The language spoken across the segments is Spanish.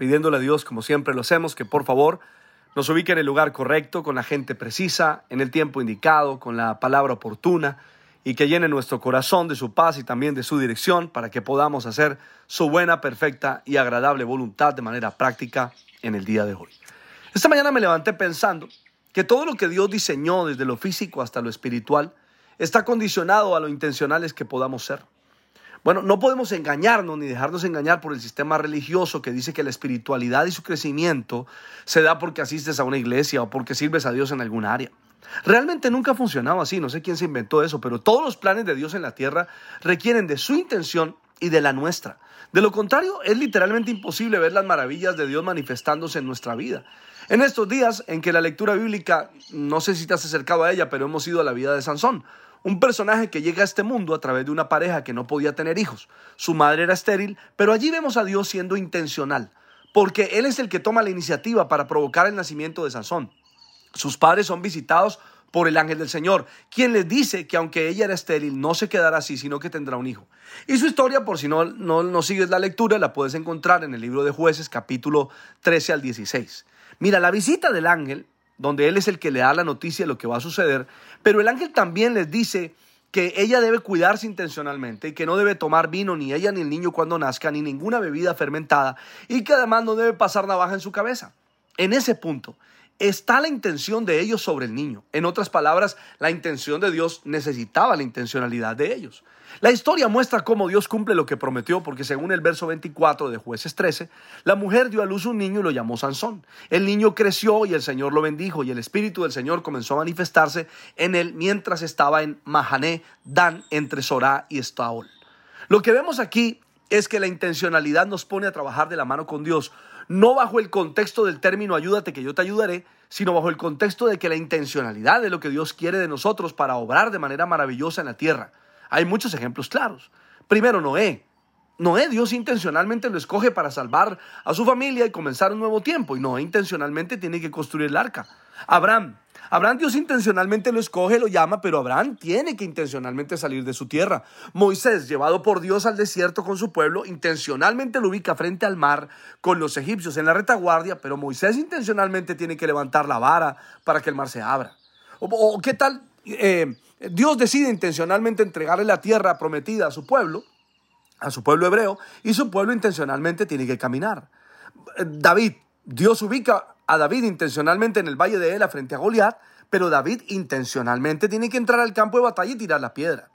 pidiéndole a Dios, como siempre lo hacemos, que por favor nos ubique en el lugar correcto, con la gente precisa, en el tiempo indicado, con la palabra oportuna, y que llene nuestro corazón de su paz y también de su dirección para que podamos hacer su buena, perfecta y agradable voluntad de manera práctica en el día de hoy. Esta mañana me levanté pensando que todo lo que Dios diseñó desde lo físico hasta lo espiritual está condicionado a lo intencionales que podamos ser. Bueno, no podemos engañarnos ni dejarnos engañar por el sistema religioso que dice que la espiritualidad y su crecimiento se da porque asistes a una iglesia o porque sirves a Dios en algún área. Realmente nunca ha funcionado así, no sé quién se inventó eso, pero todos los planes de Dios en la tierra requieren de su intención y de la nuestra. De lo contrario, es literalmente imposible ver las maravillas de Dios manifestándose en nuestra vida. En estos días en que la lectura bíblica, no sé si te has acercado a ella, pero hemos ido a la vida de Sansón. Un personaje que llega a este mundo a través de una pareja que no podía tener hijos. Su madre era estéril, pero allí vemos a Dios siendo intencional, porque Él es el que toma la iniciativa para provocar el nacimiento de Sansón. Sus padres son visitados por el ángel del Señor, quien les dice que aunque ella era estéril, no se quedará así, sino que tendrá un hijo. Y su historia, por si no, no, no sigues la lectura, la puedes encontrar en el libro de jueces, capítulo 13 al 16. Mira, la visita del ángel donde él es el que le da la noticia de lo que va a suceder, pero el ángel también les dice que ella debe cuidarse intencionalmente y que no debe tomar vino ni ella ni el niño cuando nazca, ni ninguna bebida fermentada, y que además no debe pasar navaja en su cabeza. En ese punto está la intención de ellos sobre el niño. En otras palabras, la intención de Dios necesitaba la intencionalidad de ellos. La historia muestra cómo Dios cumple lo que prometió, porque según el verso 24 de jueces 13, la mujer dio a luz un niño y lo llamó Sansón. El niño creció y el Señor lo bendijo y el Espíritu del Señor comenzó a manifestarse en él mientras estaba en Mahané, Dan, entre Sorá y Estaol. Lo que vemos aquí es que la intencionalidad nos pone a trabajar de la mano con Dios, no bajo el contexto del término ayúdate que yo te ayudaré, sino bajo el contexto de que la intencionalidad de lo que Dios quiere de nosotros para obrar de manera maravillosa en la tierra. Hay muchos ejemplos claros. Primero, Noé. Noé, Dios intencionalmente lo escoge para salvar a su familia y comenzar un nuevo tiempo. Y Noé intencionalmente tiene que construir el arca. Abraham. Abraham Dios intencionalmente lo escoge, lo llama, pero Abraham tiene que intencionalmente salir de su tierra. Moisés, llevado por Dios al desierto con su pueblo, intencionalmente lo ubica frente al mar con los egipcios en la retaguardia, pero Moisés intencionalmente tiene que levantar la vara para que el mar se abra. ¿O, qué tal? Eh, Dios decide intencionalmente entregarle la tierra prometida a su pueblo, a su pueblo hebreo, y su pueblo intencionalmente tiene que caminar. David, Dios ubica a David intencionalmente en el valle de Ela frente a Goliat, pero David intencionalmente tiene que entrar al campo de batalla y tirar la piedra.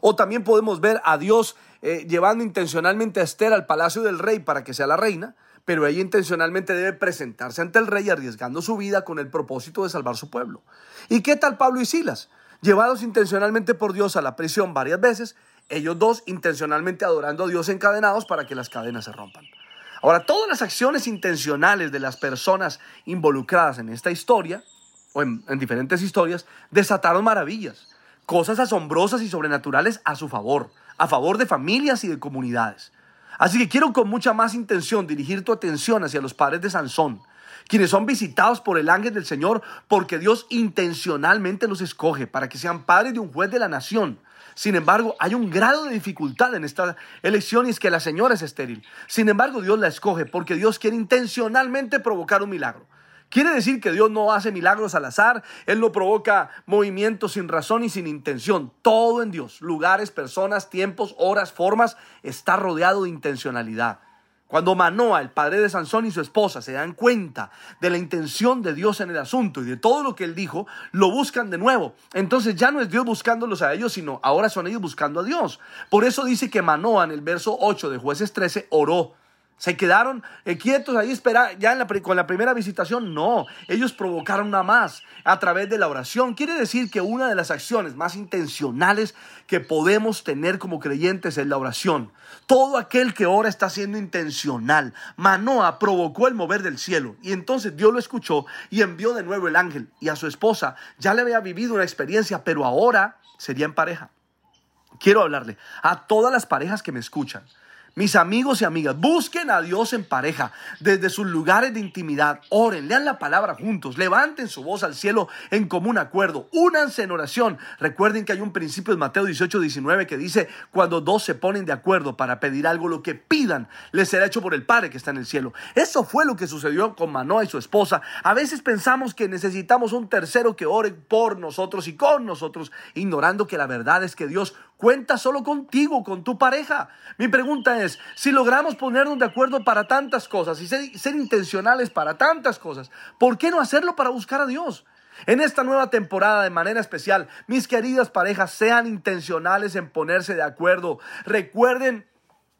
O también podemos ver a Dios eh, llevando intencionalmente a Esther al palacio del rey para que sea la reina, pero ella intencionalmente debe presentarse ante el rey arriesgando su vida con el propósito de salvar su pueblo. ¿Y qué tal Pablo y Silas? llevados intencionalmente por Dios a la prisión varias veces, ellos dos intencionalmente adorando a Dios encadenados para que las cadenas se rompan. Ahora, todas las acciones intencionales de las personas involucradas en esta historia, o en, en diferentes historias, desataron maravillas, cosas asombrosas y sobrenaturales a su favor, a favor de familias y de comunidades. Así que quiero con mucha más intención dirigir tu atención hacia los padres de Sansón, quienes son visitados por el ángel del Señor porque Dios intencionalmente los escoge para que sean padres de un juez de la nación. Sin embargo, hay un grado de dificultad en esta elección y es que la señora es estéril. Sin embargo, Dios la escoge porque Dios quiere intencionalmente provocar un milagro. Quiere decir que Dios no hace milagros al azar, Él no provoca movimientos sin razón y sin intención. Todo en Dios, lugares, personas, tiempos, horas, formas, está rodeado de intencionalidad. Cuando Manoa, el padre de Sansón y su esposa se dan cuenta de la intención de Dios en el asunto y de todo lo que él dijo, lo buscan de nuevo. Entonces ya no es Dios buscándolos a ellos, sino ahora son ellos buscando a Dios. Por eso dice que Manoa en el verso 8 de jueces 13 oró. ¿Se quedaron eh, quietos ahí esperar ya con la primera visitación? No, ellos provocaron una más a través de la oración. Quiere decir que una de las acciones más intencionales que podemos tener como creyentes es la oración. Todo aquel que ora está siendo intencional. Manoa provocó el mover del cielo y entonces Dios lo escuchó y envió de nuevo el ángel y a su esposa. Ya le había vivido una experiencia, pero ahora sería en pareja. Quiero hablarle a todas las parejas que me escuchan. Mis amigos y amigas, busquen a Dios en pareja, desde sus lugares de intimidad, oren, lean la palabra juntos, levanten su voz al cielo en común acuerdo, únanse en oración. Recuerden que hay un principio en Mateo 18, 19 que dice, cuando dos se ponen de acuerdo para pedir algo, lo que pidan les será hecho por el Padre que está en el cielo. Eso fue lo que sucedió con Manoa y su esposa. A veces pensamos que necesitamos un tercero que ore por nosotros y con nosotros, ignorando que la verdad es que Dios cuenta solo contigo, con tu pareja. Mi pregunta es, si logramos ponernos de acuerdo para tantas cosas y ser, intencionales para tantas cosas, ¿por qué no hacerlo para buscar a Dios? En esta nueva temporada, de manera especial, mis queridas parejas, sean intencionales en ponerse de acuerdo. Recuerden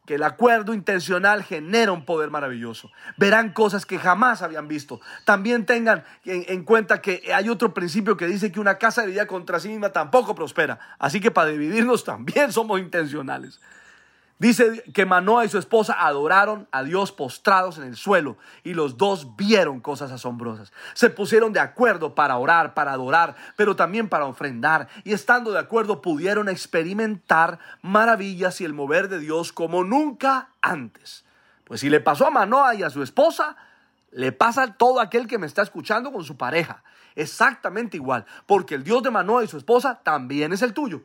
que el acuerdo intencional genera un poder maravilloso. Verán cosas que jamás habían visto. También tengan en, en, cuenta que hay otro principio que dice que una casa dividida contra sí misma tampoco prospera. Así que para dividirnos también somos intencionales. Dice que Manoa y su esposa adoraron a Dios postrados en el suelo y los dos vieron cosas asombrosas. Se pusieron de acuerdo para orar, para adorar, pero también para ofrendar y estando de acuerdo pudieron experimentar maravillas y el mover de Dios como nunca antes. Pues si le pasó a Manoa y a su esposa, le pasa a todo aquel que me está escuchando con su pareja. Exactamente igual, porque el Dios de Manoa y su esposa también es el tuyo